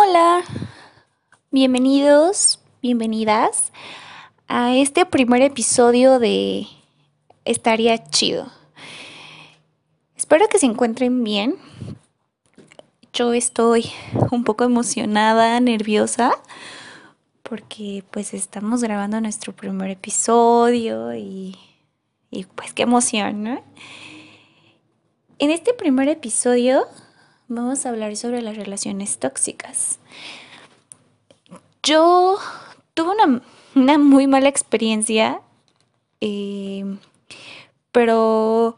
Hola, bienvenidos, bienvenidas a este primer episodio de Estaría chido. Espero que se encuentren bien. Yo estoy un poco emocionada, nerviosa, porque pues estamos grabando nuestro primer episodio y, pues qué emoción, ¿no? En este primer episodio vamos a hablar sobre las relaciones tóxicas. Yo tuve una, muy mala experiencia, eh, pero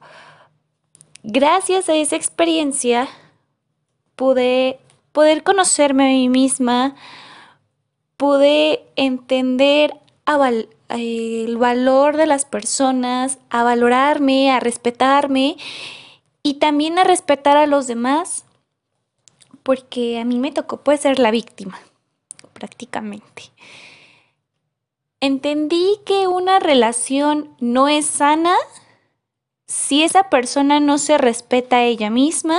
gracias a esa experiencia pude poder conocerme a mí misma, pude entender el valor de las personas, a valorarme, a respetarme y también a respetar a los demás porque a mí me tocó pues ser la víctima, prácticamente. Entendí que una relación no es sana si esa persona no se respeta a ella misma,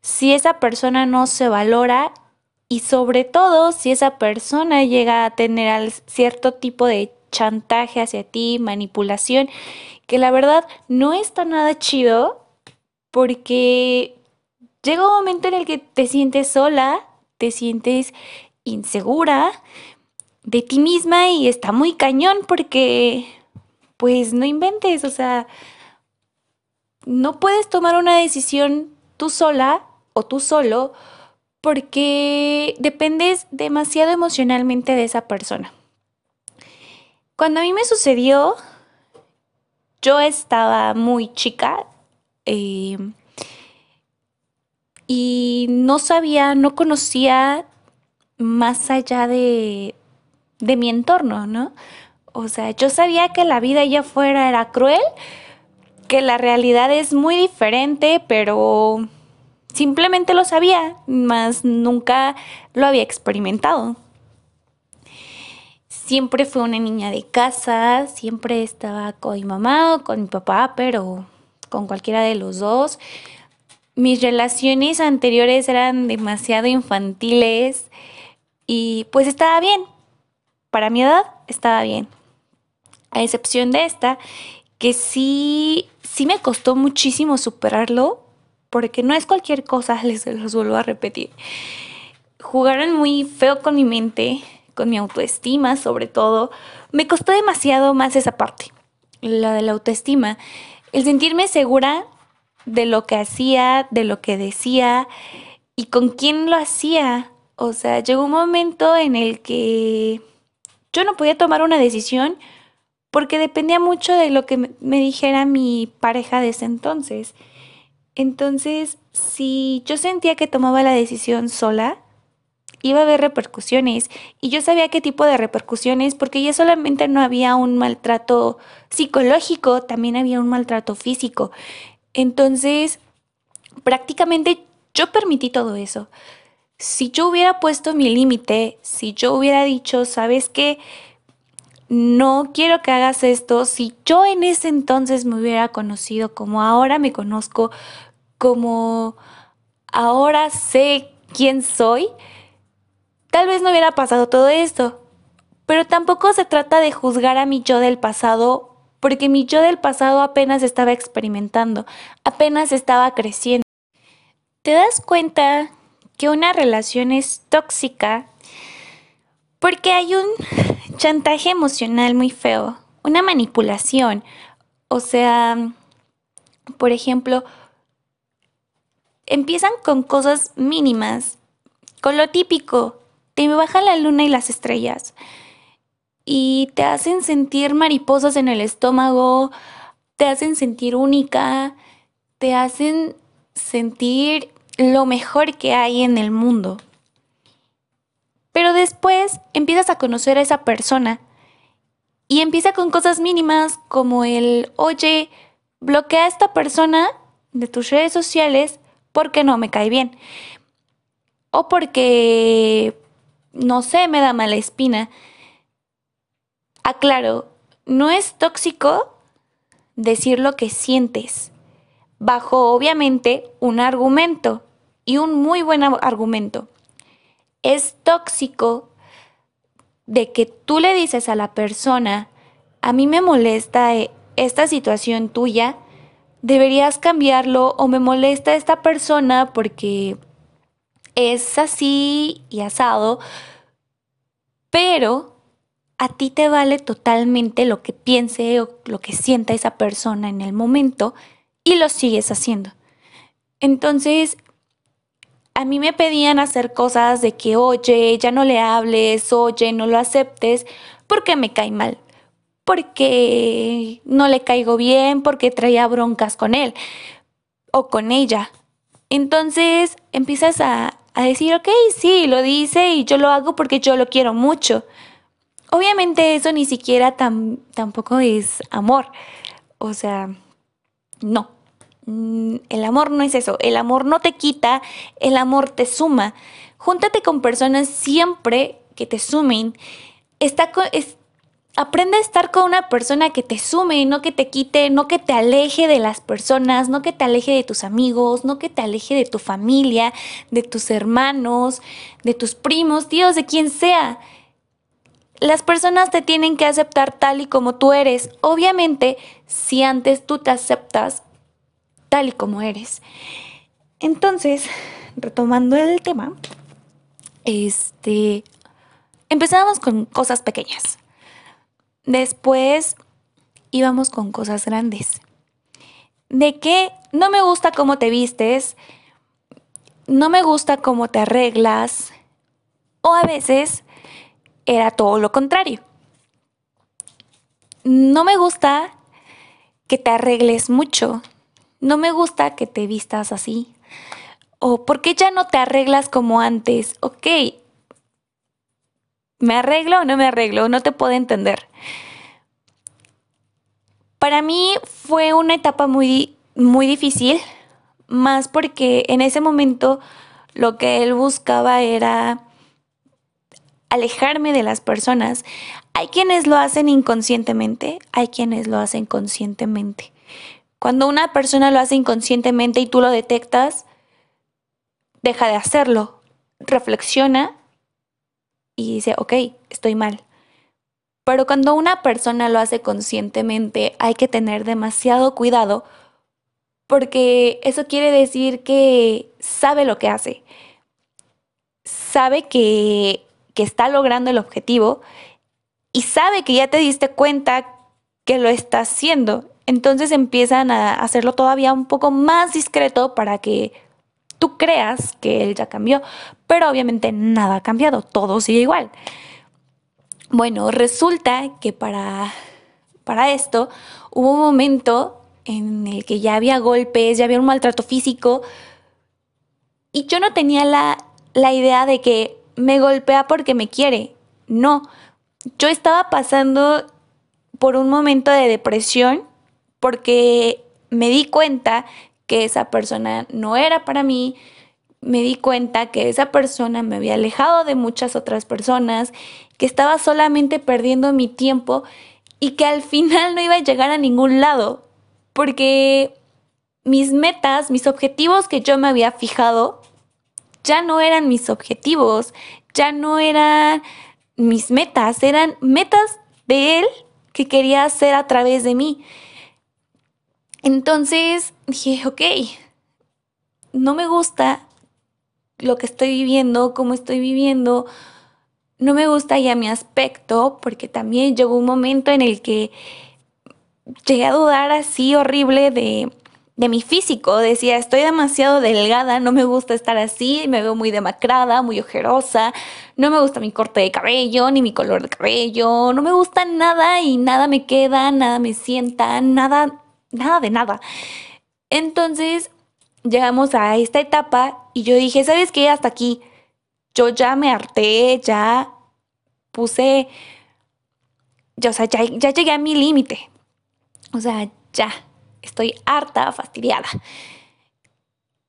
si esa persona no se valora y sobre todo si esa persona llega a tener cierto tipo de chantaje hacia ti, manipulación, que la verdad no está nada chido porque llega un momento en el que te sientes sola, te sientes insegura de ti misma y está muy cañón porque, pues no inventes, o sea, no puedes tomar una decisión tú sola o tú solo porque dependes demasiado emocionalmente de esa persona. Cuando a mí me sucedió, yo estaba muy chica. Eh, y no sabía, no conocía más allá de, de mi entorno, ¿no? O sea, yo sabía que la vida allá afuera era cruel, que la realidad es muy diferente, pero simplemente lo sabía, más nunca lo había experimentado. Siempre fui una niña de casa, siempre estaba con mi mamá o con mi papá, pero con cualquiera de los dos mis relaciones anteriores eran demasiado infantiles y pues estaba bien. Para mi edad estaba bien. A excepción de esta, que sí, sí me costó muchísimo superarlo, porque no es cualquier cosa, les los vuelvo a repetir. Jugaron muy feo con mi mente, con mi autoestima sobre todo. Me costó demasiado más esa parte, la de la autoestima. El sentirme segura de lo que hacía, de lo que decía y con quién lo hacía. O sea, llegó un momento en el que yo no podía tomar una decisión porque dependía mucho de lo que me dijera mi pareja de ese entonces. Entonces, si yo sentía que tomaba la decisión sola, iba a haber repercusiones y yo sabía qué tipo de repercusiones porque ya solamente no había un maltrato psicológico, también había un maltrato físico. Entonces, prácticamente yo permití todo eso. Si yo hubiera puesto mi límite, si yo hubiera dicho, sabes qué, no quiero que hagas esto, si yo en ese entonces me hubiera conocido como ahora me conozco, como ahora sé quién soy, tal vez no hubiera pasado todo esto. Pero tampoco se trata de juzgar a mi yo del pasado porque mi yo del pasado apenas estaba experimentando, apenas estaba creciendo. ¿Te das cuenta que una relación es tóxica? Porque hay un chantaje emocional muy feo, una manipulación. O sea, por ejemplo, empiezan con cosas mínimas, con lo típico, te baja la luna y las estrellas y te hacen sentir mariposas en el estómago, te hacen sentir única, te hacen sentir lo mejor que hay en el mundo. Pero después empiezas a conocer a esa persona y empieza con cosas mínimas como el, oye, bloquea a esta persona de tus redes sociales porque no me cae bien. O porque, no sé, me da mala espina. Aclaro, no es tóxico decir lo que sientes, bajo obviamente un argumento y un muy buen argumento. es tóxico de que tú le dices a la persona, a mí me molesta esta situación tuya, deberías cambiarlo o me molesta esta persona porque es así y asado, pero a ti te vale totalmente lo que piense o lo que sienta esa persona en el momento y lo sigues haciendo. Entonces, a mí me pedían hacer cosas de que, oye, ya no le hables, oye, no lo aceptes, porque me cae mal, porque no le caigo bien, porque traía broncas con él o con ella. Entonces empiezas a, a decir, ok, sí, lo dice y yo lo hago porque yo lo quiero mucho. Obviamente eso ni siquiera tampoco es amor. O sea, no. Mm, el amor no es eso. El amor no te quita, el amor te suma. Júntate con personas siempre que te sumen. Está es, aprende a estar con una persona que te sume, no que te quite, no que te aleje de las personas, no que te aleje de tus amigos, no que te aleje de tu familia, de tus hermanos, de tus primos, tíos, de quien sea. Las personas te tienen que aceptar tal y como tú eres. Obviamente, si antes tú te aceptas tal y como eres. Entonces, retomando el tema, este, empezamos con cosas pequeñas. Después íbamos con cosas grandes. De que no me gusta cómo te vistes, no me gusta cómo te arreglas, o a veces era todo lo contrario. No me gusta que te arregles mucho, no me gusta que te vistas así. O ¿por qué ya no te arreglas como antes? Ok, ¿me arreglo o no me arreglo? No te puedo entender. Para mí fue una etapa muy, muy difícil, más porque en ese momento lo que él buscaba era alejarme de las personas. Hay quienes lo hacen inconscientemente, hay quienes lo hacen conscientemente. Cuando una persona lo hace inconscientemente y tú lo detectas, deja de hacerlo, reflexiona y dice, ok, estoy mal. Pero cuando una persona lo hace conscientemente, hay que tener demasiado cuidado porque eso quiere decir que sabe lo que hace, sabe que, que está logrando el objetivo y sabe que ya te diste cuenta que lo está haciendo. Entonces empiezan a hacerlo todavía un poco más discreto para que tú creas que él ya cambió, pero obviamente nada ha cambiado, todo sigue igual. Bueno, resulta que para, para esto hubo un momento en el que ya había golpes, ya había un maltrato físico y yo no tenía la, la idea de que me golpea porque me quiere. No, yo estaba pasando por un momento de depresión porque me di cuenta que esa persona no era para mí, me di cuenta que esa persona me había alejado de muchas otras personas, que estaba solamente perdiendo mi tiempo y que al final no iba a llegar a ningún lado, porque mis metas, mis objetivos que yo me había fijado, ya no eran mis objetivos, ya no eran mis metas, eran metas de él que quería hacer a través de mí. Entonces dije, ok, no me gusta lo que estoy viviendo, cómo estoy viviendo, no me gusta ya mi aspecto, porque también llegó un momento en el que llegué a dudar así horrible de, de mi físico. Decía, estoy demasiado delgada, no me gusta estar así, me veo muy demacrada, muy ojerosa, no me gusta mi corte de cabello, ni mi color de cabello, no me gusta nada y nada me queda, nada me sienta, nada nada de nada. Entonces llegamos a esta etapa y yo dije, ¿sabes qué? Hasta aquí. Yo ya me harté, ya puse, ya, o sea, ya, ya llegué a mi límite. O sea, ya, estoy harta, fastidiada.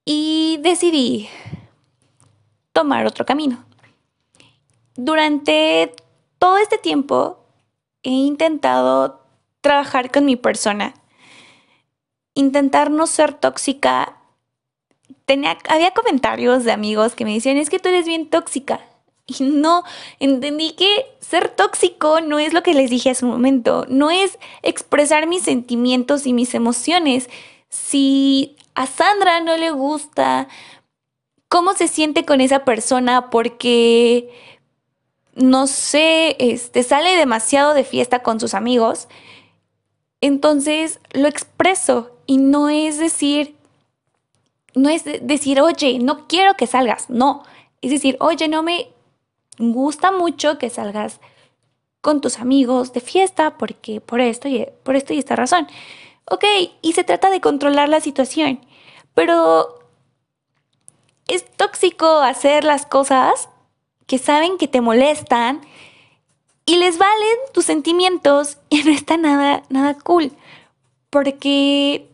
Y decidí tomar otro camino. Durante todo este tiempo he intentado trabajar con mi persona intentar no ser tóxica. Tenía, había comentarios de amigos que me decían, es que tú eres bien tóxica. Y no, entendí que ser tóxico no es lo que les dije hace un momento, no es expresar mis sentimientos y mis emociones. Si a Sandra no le gusta cómo se siente con esa persona porque, no sé, este, sale demasiado de fiesta con sus amigos, entonces lo expreso y no es decir, no es decir, oye, no quiero que salgas, no, es decir, oye, no me gusta mucho que salgas con tus amigos de fiesta porque por esto y por esto y esta razón. Ok, y se trata de controlar la situación, pero es tóxico hacer las cosas que saben que te molestan y les valen tus sentimientos y no está nada nada cool, porque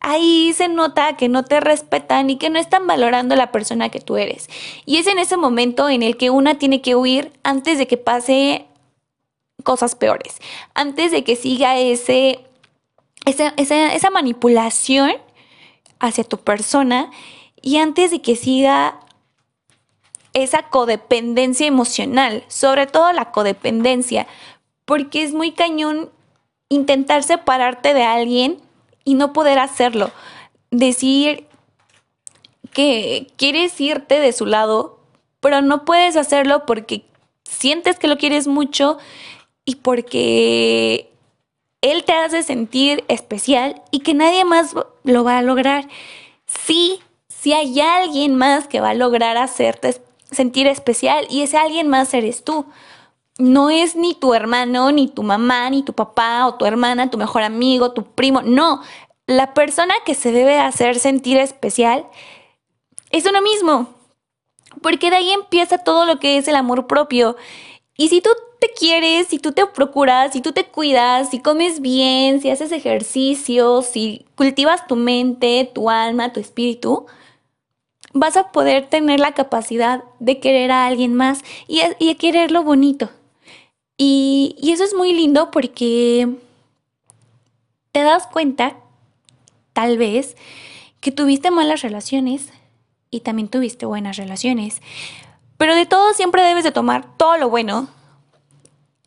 ahí se nota que no te respetan y que no están valorando la persona que tú eres. Y es en ese momento en el que una tiene que huir antes de que pase cosas peores, antes de que siga ese, esa, esa manipulación hacia tu persona y antes de que siga esa codependencia emocional, sobre todo la codependencia, porque es muy cañón intentar separarte de alguien y no poder hacerlo. Decir que quieres irte de su lado, pero no puedes hacerlo porque sientes que lo quieres mucho y porque él te hace sentir especial y que nadie más lo va a lograr. Sí, sí hay alguien más que va a lograr hacerte sentir especial y ese alguien más eres tú. No es ni tu hermano, ni tu mamá, ni tu papá o tu hermana, tu mejor amigo, tu primo. No, la persona que se debe hacer sentir especial es uno mismo. Porque de ahí empieza todo lo que es el amor propio. Y si tú te quieres, si tú te procuras, si tú te cuidas, si comes bien, si haces ejercicio, si cultivas tu mente, tu alma, tu espíritu, vas a poder tener la capacidad de querer a alguien más y, y querer lo bonito. Y, eso es muy lindo porque te das cuenta, tal vez, que tuviste malas relaciones y también tuviste buenas relaciones. Pero de todo siempre debes de tomar todo lo bueno.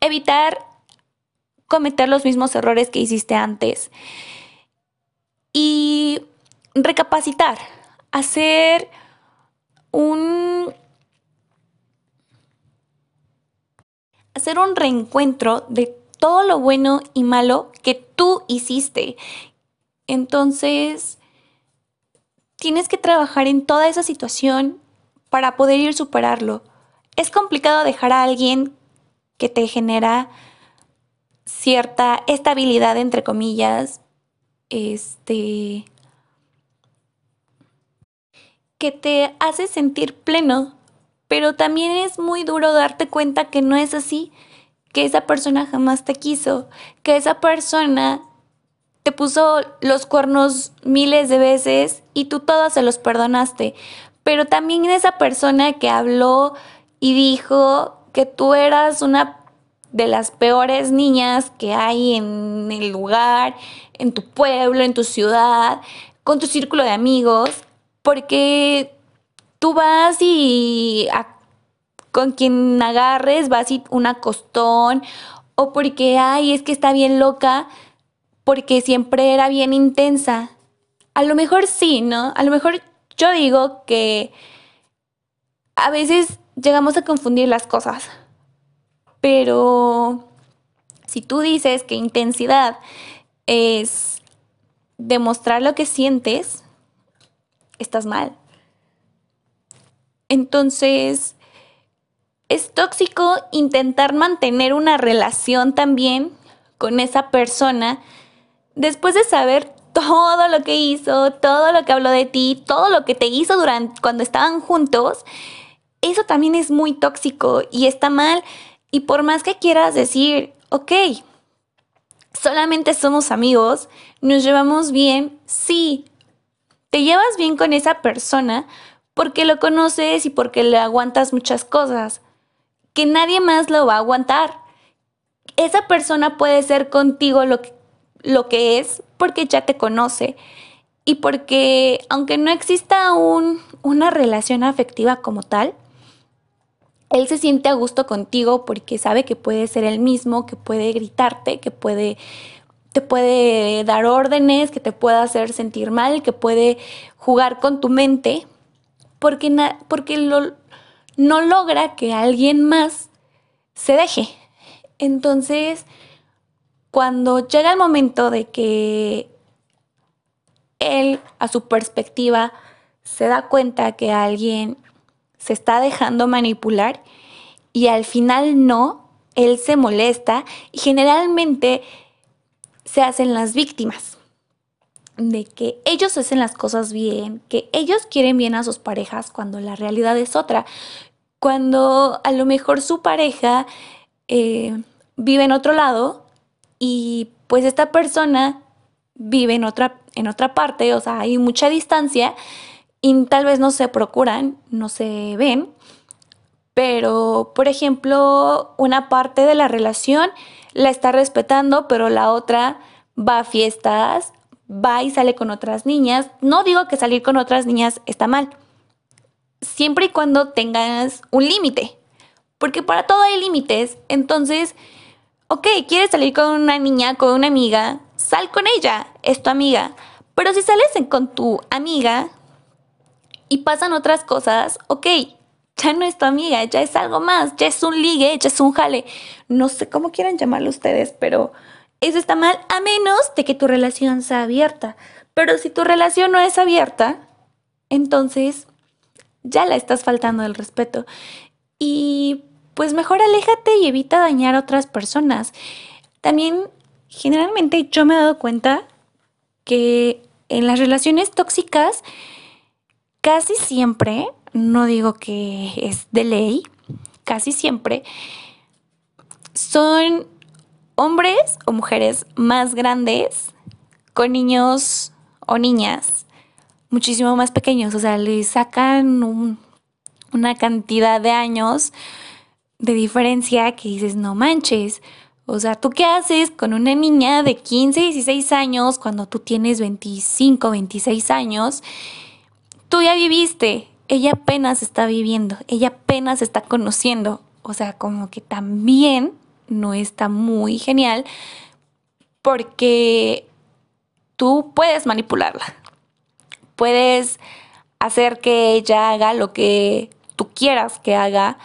Evitar cometer los mismos errores que hiciste antes. Y recapacitar. Hacer un hacer un reencuentro de todo lo bueno y malo que tú hiciste. Entonces, tienes que trabajar en toda esa situación para poder ir superarlo. Es complicado dejar a alguien que te genera cierta estabilidad, entre comillas, este, que te hace sentir pleno, pero también es muy duro darte cuenta que no es así, que esa persona jamás te quiso, que esa persona te puso los cuernos miles de veces y tú todos se los perdonaste. Pero también esa persona que habló y dijo que tú eras una de las peores niñas que hay en el lugar, en tu pueblo, en tu ciudad, con tu círculo de amigos, porque tú vas y con quien agarres vas y un acostón o porque, ay, es que está bien loca, porque siempre era bien intensa. A lo mejor sí, ¿no? A lo mejor yo digo que a veces llegamos a confundir las cosas, pero si tú dices que intensidad es demostrar lo que sientes, estás mal. Entonces, es tóxico intentar mantener una relación también con esa persona después de saber todo lo que hizo, todo lo que habló de ti, todo lo que te hizo durante cuando estaban juntos, eso también es muy tóxico y está mal. Y por más que quieras decir, ok, solamente somos amigos, nos llevamos bien, sí, te llevas bien con esa persona porque lo conoces y porque le aguantas muchas cosas que nadie más lo va a aguantar. Esa persona puede ser contigo lo que, lo que es porque ya te conoce y porque aunque no exista un, una relación afectiva como tal, él se siente a gusto contigo porque sabe que puede ser el mismo, que puede gritarte, que puede te puede dar órdenes, que te puede hacer sentir mal, que puede jugar con tu mente, porque, porque no logra que alguien más se deje. Entonces, cuando llega el momento de que él, a su perspectiva, se da cuenta que alguien se está dejando manipular y al final no, él se molesta y generalmente se hacen las víctimas de que ellos hacen las cosas bien, que ellos quieren bien a sus parejas cuando la realidad es otra, cuando a lo mejor su pareja eh, vive en otro lado y pues esta persona vive en otra, en otra parte, o sea, hay mucha distancia y tal vez no se procuran, no se ven, pero por ejemplo, una parte de la relación la está respetando, pero la otra va a fiestas, va y sale con otras niñas. No digo que salir con otras niñas está mal, siempre y cuando tengas un límite, porque para todo hay límites. Entonces, ok, quieres salir con una niña, con una amiga, sal con ella, es tu amiga. Pero si sales con tu amiga y pasan otras cosas, ok, ya no es tu amiga, ya es algo más, ya es un ligue, ya es un jale. No sé cómo quieran llamarlo ustedes, pero eso está mal a menos de que tu relación sea abierta. Pero si tu relación no es abierta, entonces ya la estás faltando el respeto. Y pues mejor aléjate y evita dañar a otras personas. También, generalmente yo me he dado cuenta que en las relaciones tóxicas, casi siempre no digo que es de ley, casi siempre, son hombres o mujeres más grandes con niños o niñas muchísimo más pequeños, o sea, le sacan una cantidad de años de diferencia que dices, no manches. O sea, ¿tú qué haces con una niña de 15, 16 años cuando tú tienes 25, 26 años? Tú ya viviste, ella apenas está viviendo, ella apenas está conociendo, o sea, como que también no está muy genial porque tú puedes manipularla, puedes hacer que ella haga lo que tú quieras que haga,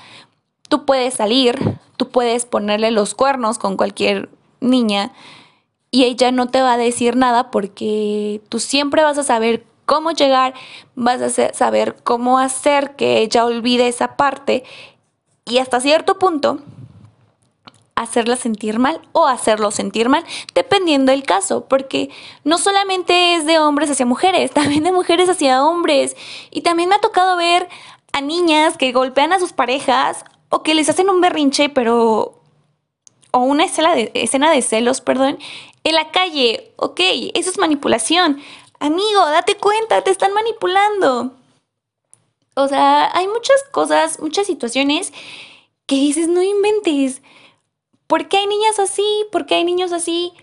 tú puedes salir, tú puedes ponerle los cuernos con cualquier niña y ella no te va a decir nada porque tú siempre vas a saber cómo llegar, vas a saber cómo hacer que ella olvide esa parte. Y hasta cierto punto hacerla sentir mal o hacerlo sentir mal, dependiendo del caso, porque no solamente es de hombres hacia mujeres, también de mujeres hacia hombres. Y también me ha tocado ver a niñas que golpean a sus parejas o que les hacen un berrinche, pero... o una escena de, escena de celos, perdón, en la calle. Ok, eso es manipulación. Amigo, date cuenta, te están manipulando. O sea, hay muchas cosas, muchas situaciones que dices, no inventes. ¿Por qué hay niñas así? ¿Por qué hay niños así?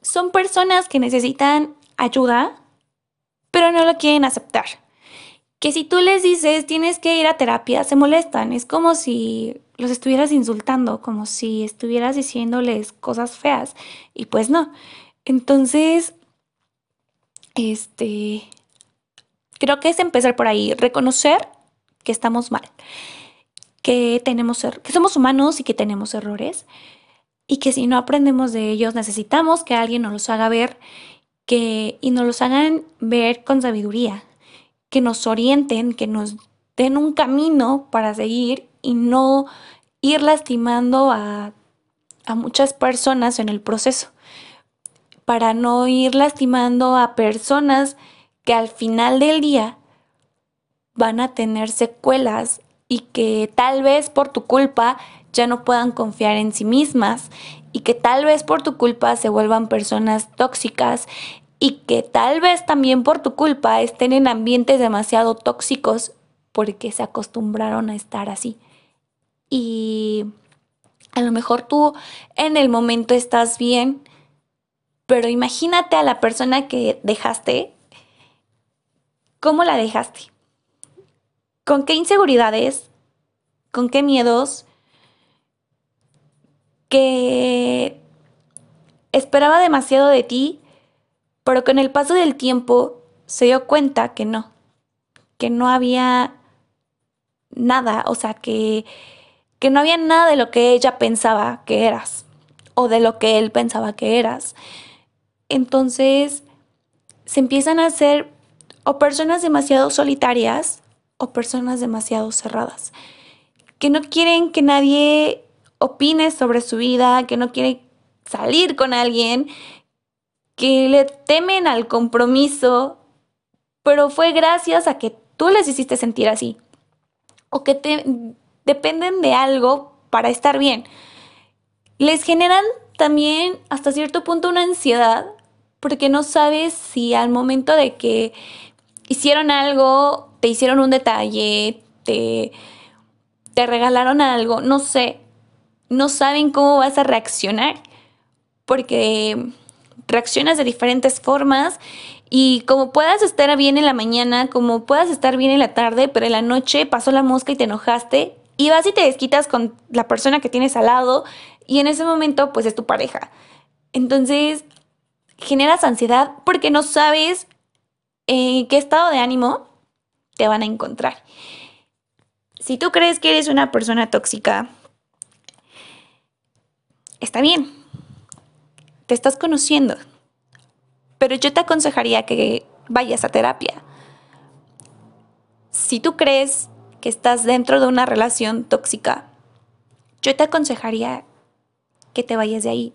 Son personas que necesitan ayuda, pero no lo quieren aceptar. Que si tú les dices tienes que ir a terapia, se molestan. Es como si los estuvieras insultando, como si estuvieras diciéndoles cosas feas. Y pues no. Entonces, este, creo que es empezar por ahí, reconocer que estamos mal, que tenemos er, que somos humanos y que tenemos errores y que si no aprendemos de ellos necesitamos que alguien nos los haga ver que y nos los hagan ver con sabiduría, que nos orienten, que nos den un camino para seguir y no ir lastimando a, a muchas personas en el proceso. Para no ir lastimando a personas que al final del día van a tener secuelas y que tal vez por tu culpa ya no puedan confiar en sí mismas y que tal vez por tu culpa se vuelvan personas tóxicas y que tal vez también por tu culpa estén en ambientes demasiado tóxicos porque se acostumbraron a estar así. Y a lo mejor tú en el momento estás bien, pero imagínate a la persona que dejaste, ¿cómo la dejaste? ¿Con qué inseguridades? con qué miedos, que esperaba demasiado de ti, pero con el paso del tiempo se dio cuenta que no, que no había nada, o sea, que, que no había nada de lo que ella pensaba que eras o de lo que él pensaba que eras. Entonces se empiezan a hacer o personas demasiado solitarias personas demasiado cerradas, que no quieren que nadie opine sobre su vida, que no quieren salir con alguien, que le temen al compromiso, pero fue gracias a que tú les hiciste sentir así, o que te dependen de algo para estar bien. Les generan también hasta cierto punto una ansiedad, porque no sabes si al momento de que hicieron algo, te hicieron un detalle, te, te regalaron algo, no sé, no saben cómo vas a reaccionar, porque reaccionas de diferentes formas y como puedas estar bien en la mañana, como puedas estar bien en la tarde, pero en la noche pasó la mosca y te enojaste y vas y te desquitas con la persona que tienes al lado y en ese momento pues es tu pareja. Entonces generas ansiedad porque no sabes en qué estado de ánimo te van a encontrar. Si tú crees que eres una persona tóxica, está bien, te estás conociendo, pero yo te aconsejaría que vayas a terapia. Si tú crees que estás dentro de una relación tóxica, yo te aconsejaría que te vayas de ahí.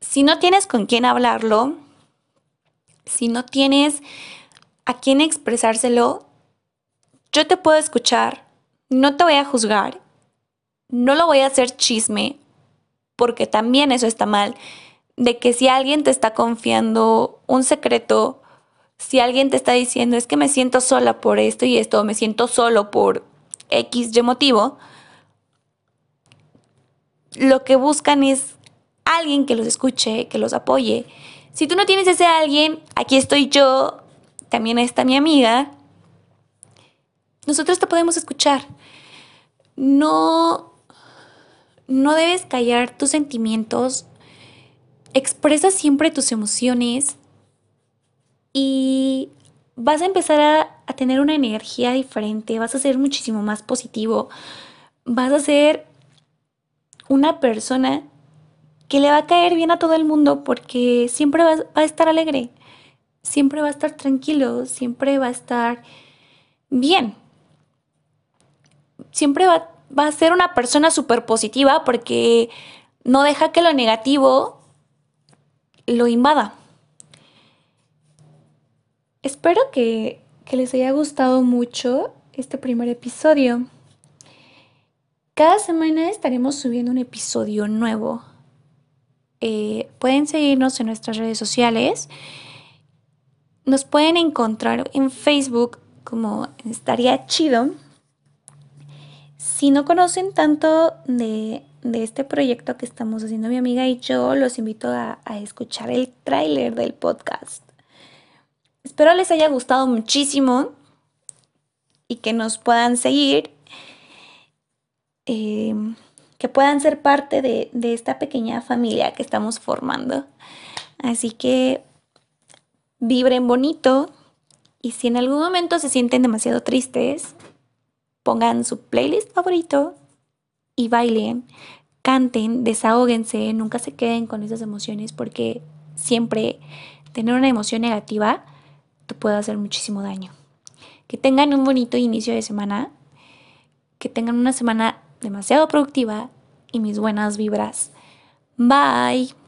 Si no tienes con quién hablarlo, si no tienes a quién expresárselo, yo te puedo escuchar, no te voy a juzgar, no lo voy a hacer chisme, porque también eso está mal, de que si alguien te está confiando un secreto, si alguien te está diciendo es que me siento sola por esto y esto, me siento solo por X motivo, lo que buscan es alguien que los escuche, que los apoye. Si tú no tienes ese alguien, aquí estoy yo, también está mi amiga. Nosotros te podemos escuchar. No no debes callar tus sentimientos. Expresa siempre tus emociones y vas a empezar a, tener una energía diferente, vas a ser muchísimo más positivo, vas a ser una persona que le va a caer bien a todo el mundo porque siempre va, va a estar alegre, siempre va a estar tranquilo, siempre va a estar bien. Siempre va, a ser una persona súper positiva porque no deja que lo negativo lo invada. Espero que, que les haya gustado mucho este primer episodio. Cada semana estaremos subiendo un episodio nuevo. Eh, pueden seguirnos en nuestras redes sociales. Nos pueden encontrar en Facebook como Estaría Chido. Si no conocen tanto de, este proyecto que estamos haciendo mi amiga y yo, los invito a, a escuchar el tráiler del podcast. Espero les haya gustado muchísimo y que nos puedan seguir Em, que puedan ser parte de, de esta pequeña familia que estamos formando. Así que vibren bonito y si en algún momento se sienten demasiado tristes, pongan su playlist favorito y bailen, canten, desahóguense, nunca se queden con esas emociones porque siempre tener una emoción negativa te puede hacer muchísimo daño. Que tengan un bonito inicio de semana, que tengan una semana demasiado productiva y mis buenas vibras. Bye.